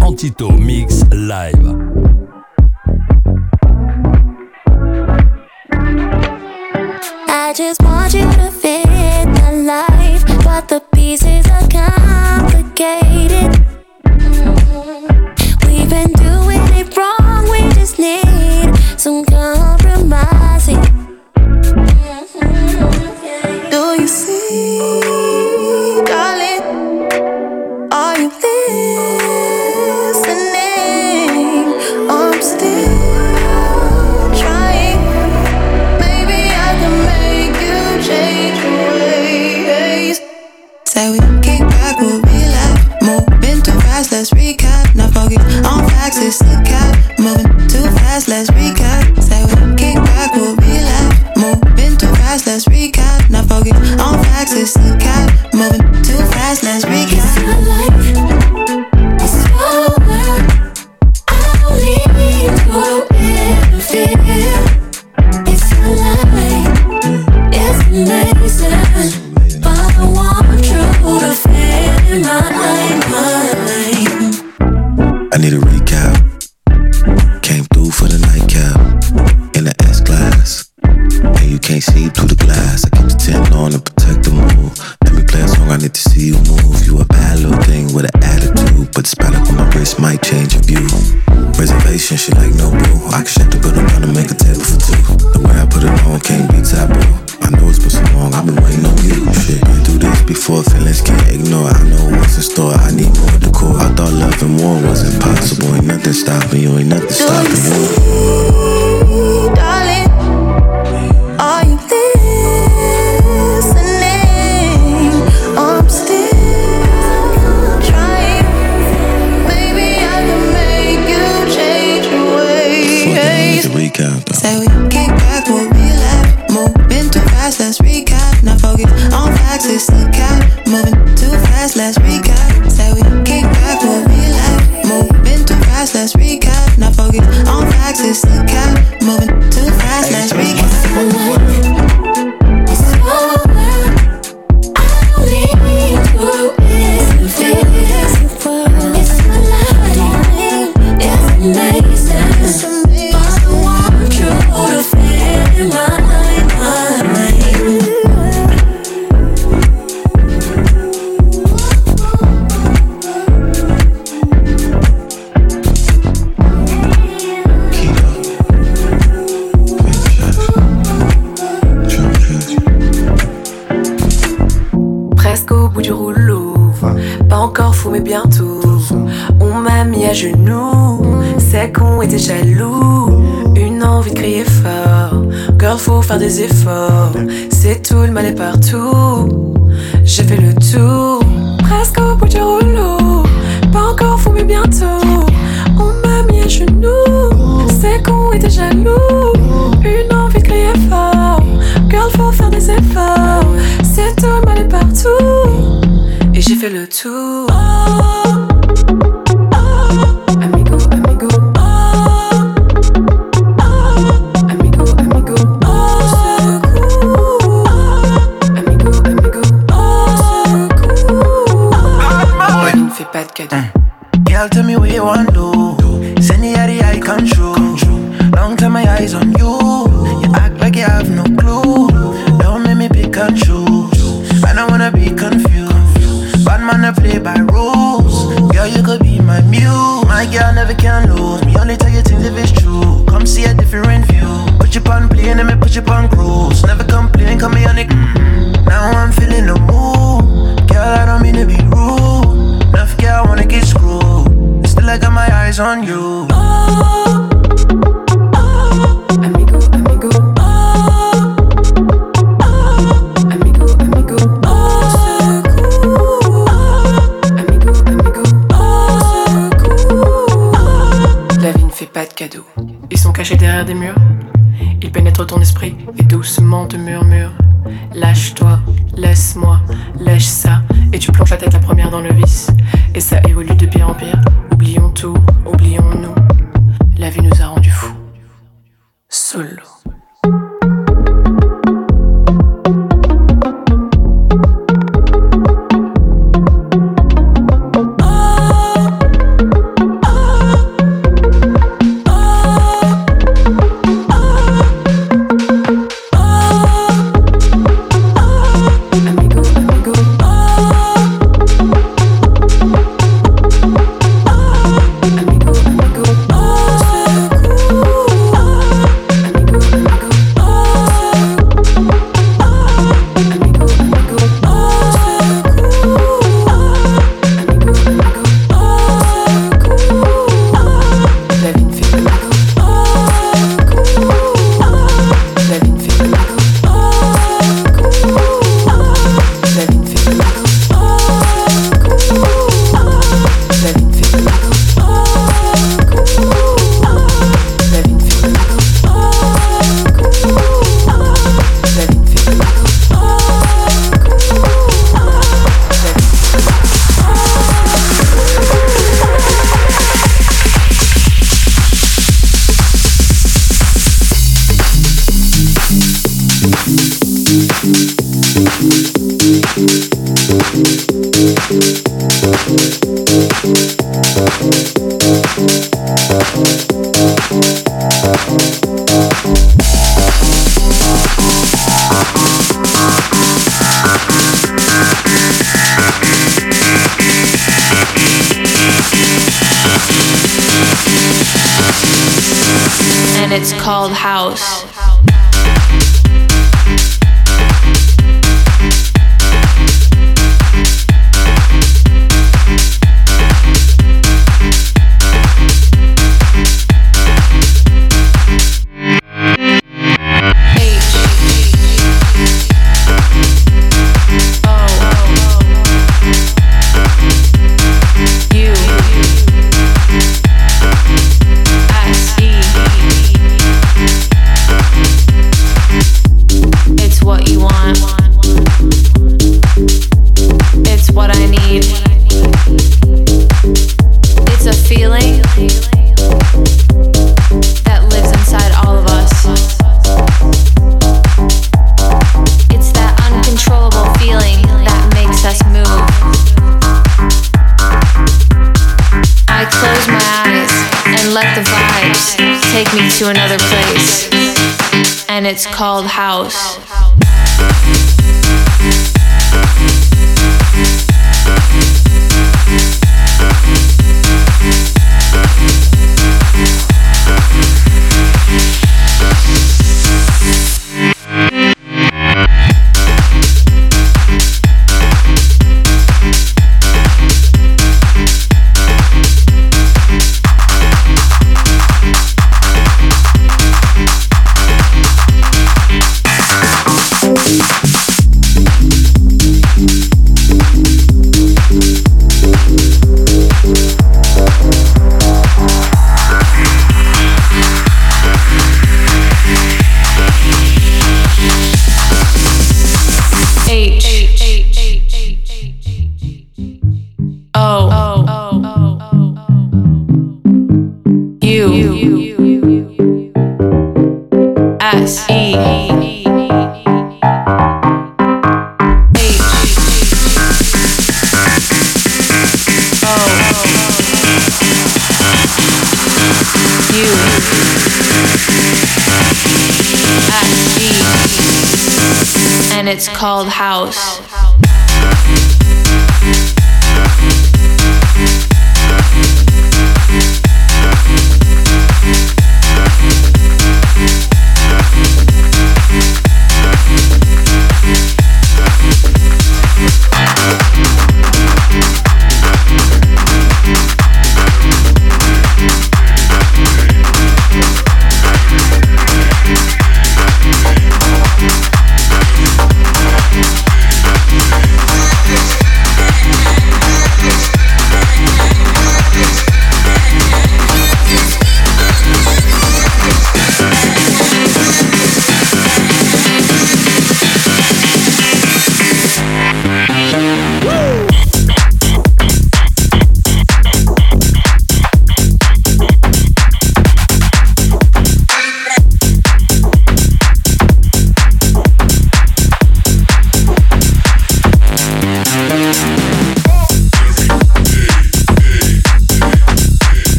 Antito Mix Live. I just want you to fit my life, but the pieces Don't make me pick and choose. I don't wanna be confused. Bad man, I play by rules. Girl, you could be my muse. My girl never can lose. Me only tell you things if it's true. Come see a different view. Put you on plane and me put you on cruise. Never complain, come here on it. Mm. Now I'm feeling the mood. Girl, I don't mean to be rude. Enough girl wanna get screwed. Still I got my eyes on you.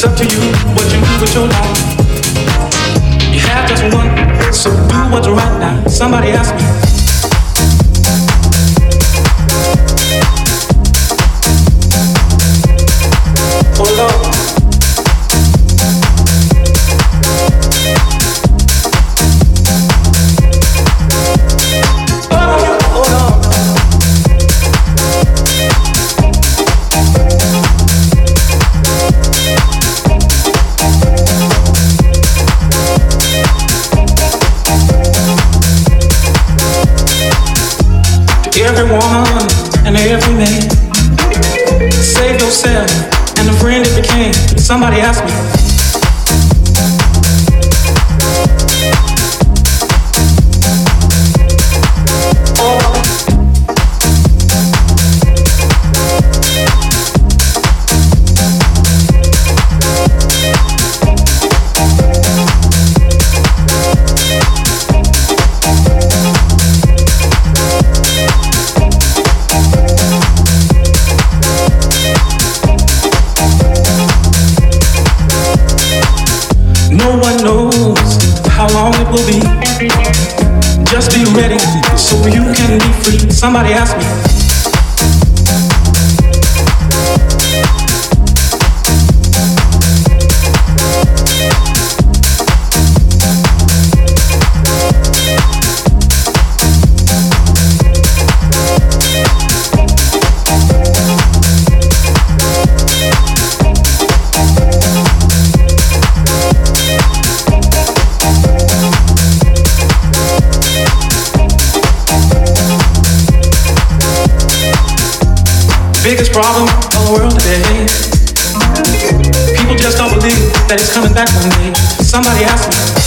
It's up to you what you do with your life. You have just one, so do what's right now. Somebody asked me. Somebody asked me. Biggest problem of the world today. People just don't believe that it's coming back one day. Somebody asked me.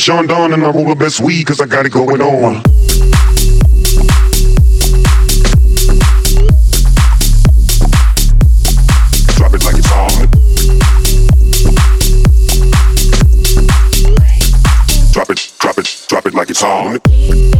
Chandon and I roll the best weed cause I got it going on. Drop it, drop it, drop it like it's on.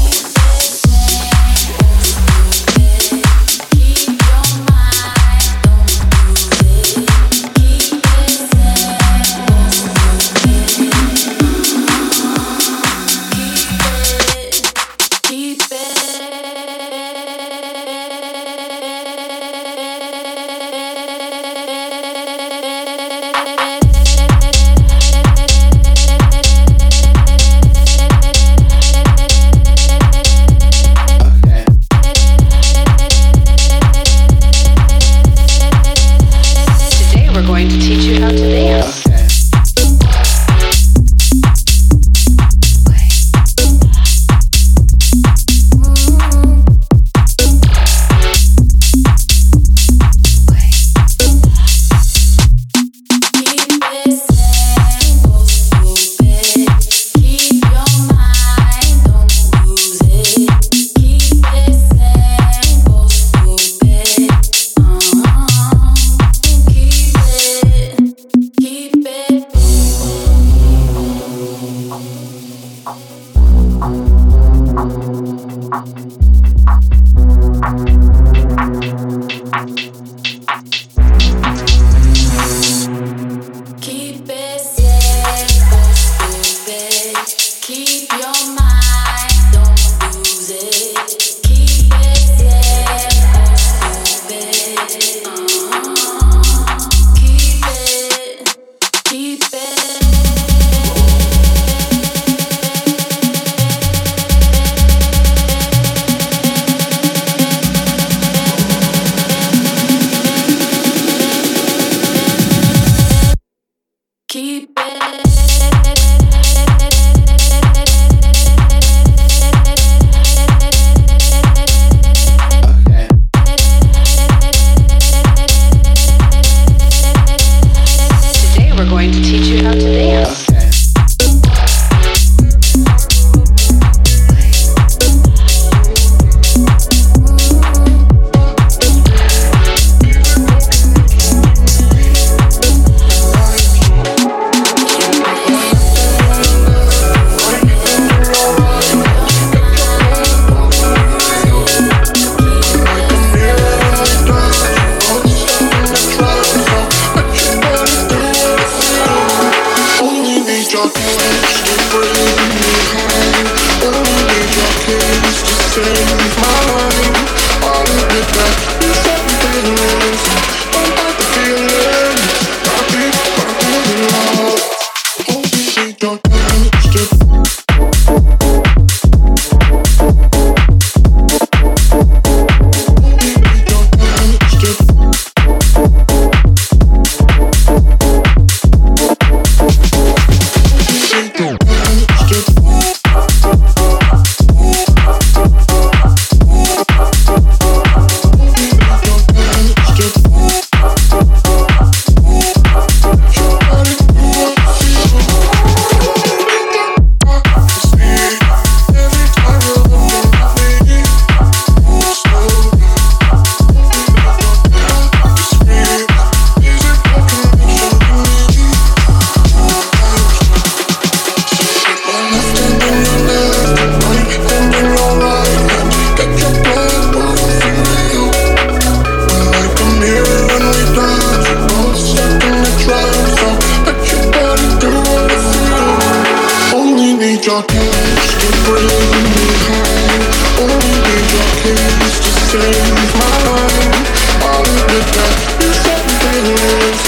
save my life. All of the darkness everywhere.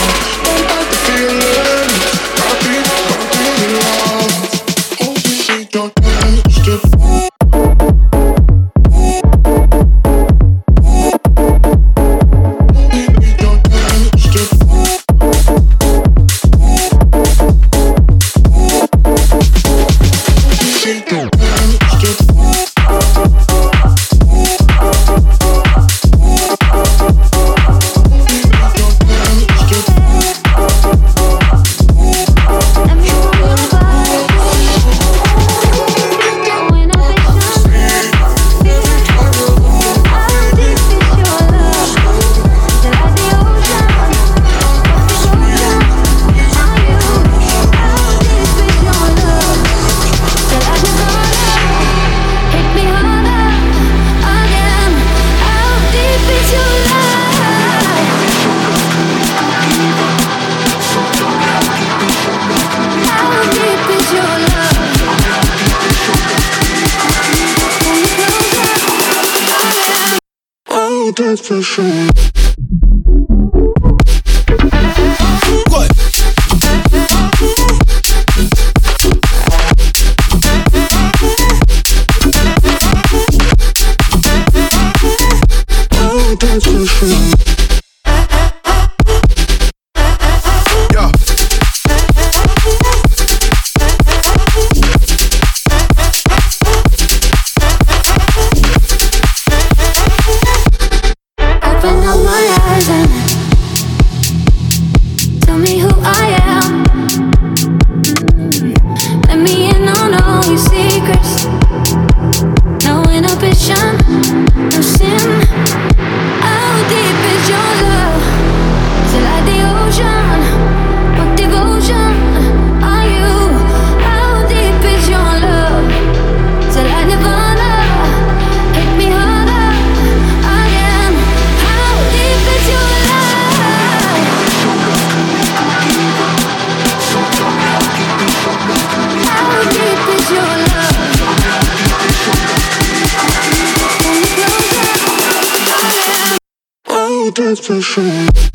that's for sure. that's for sure.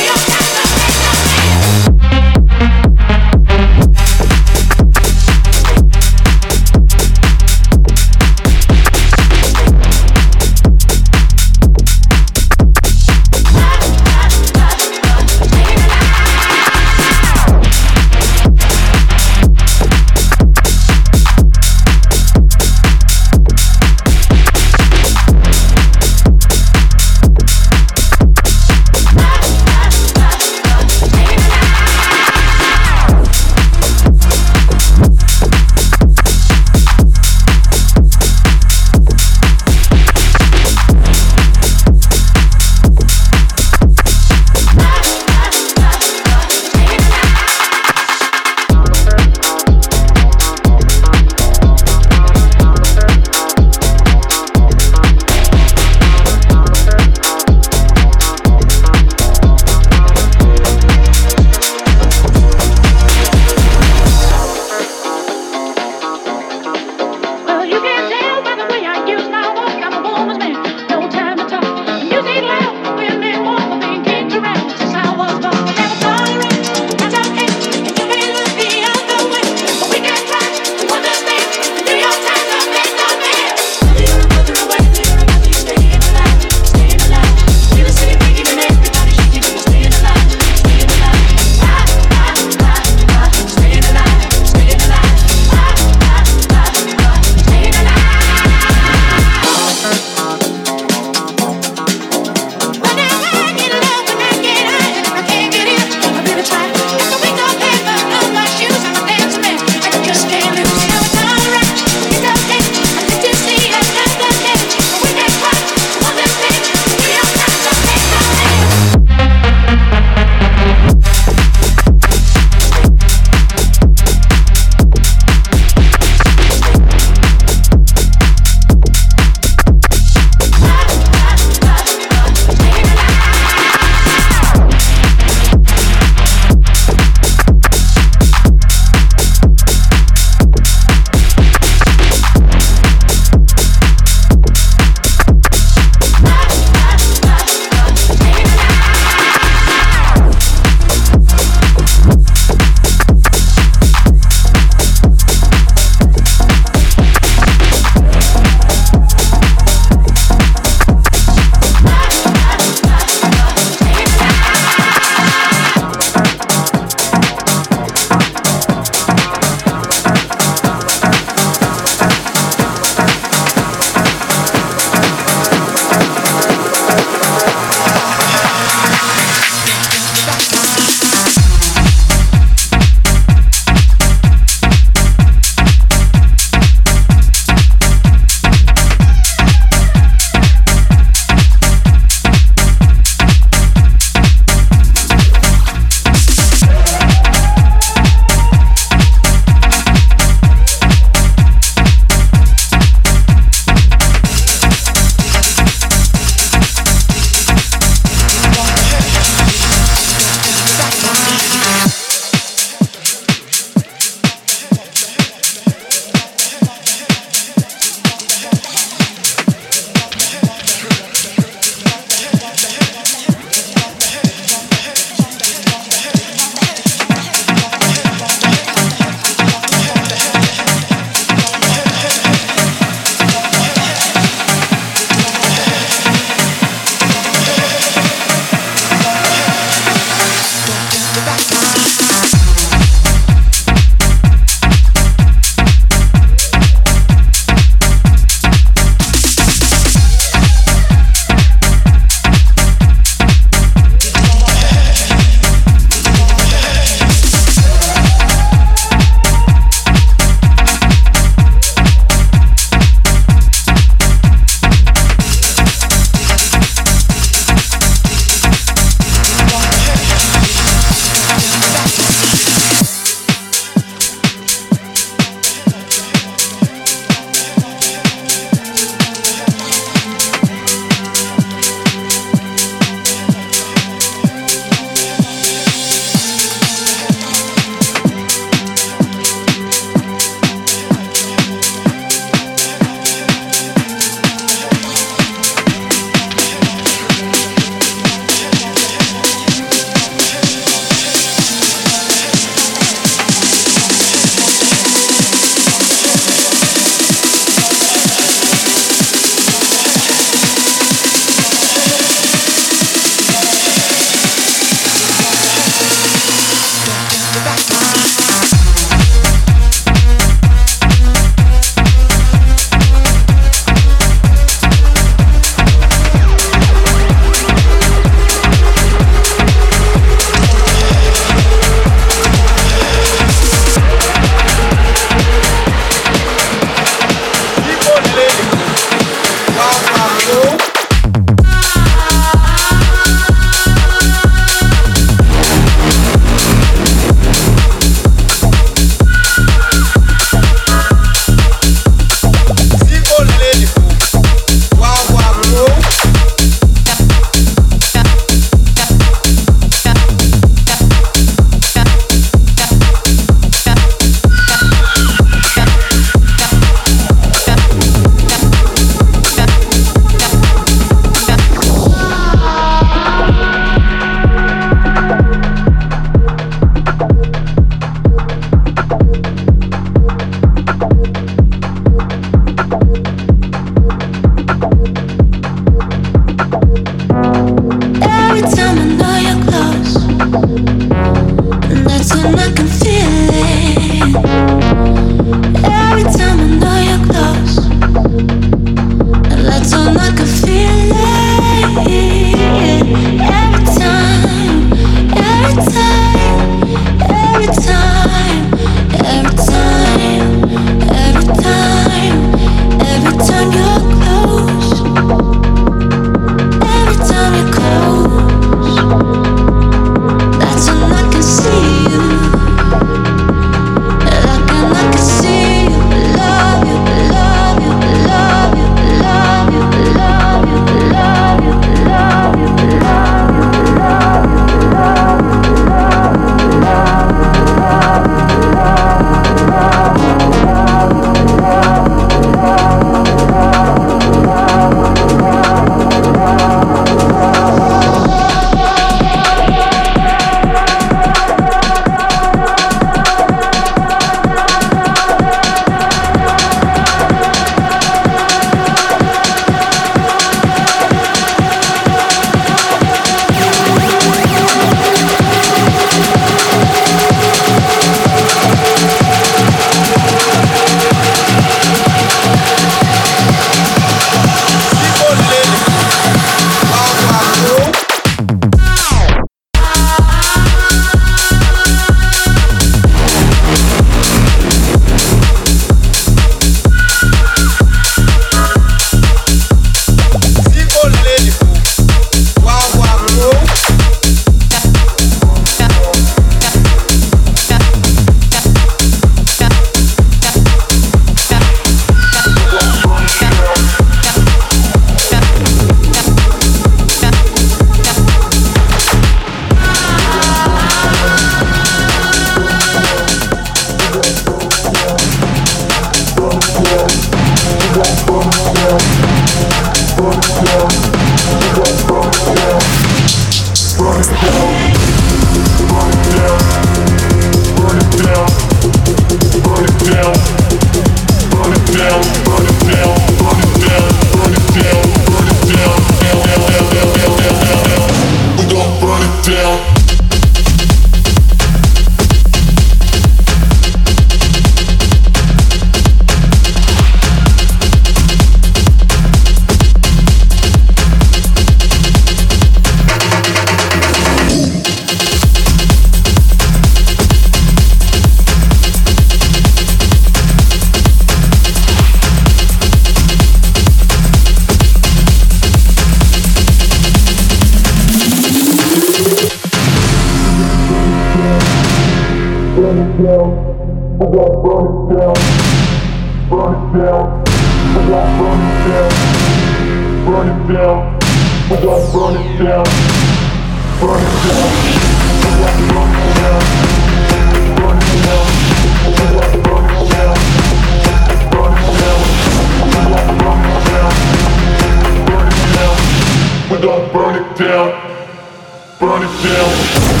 Thank you.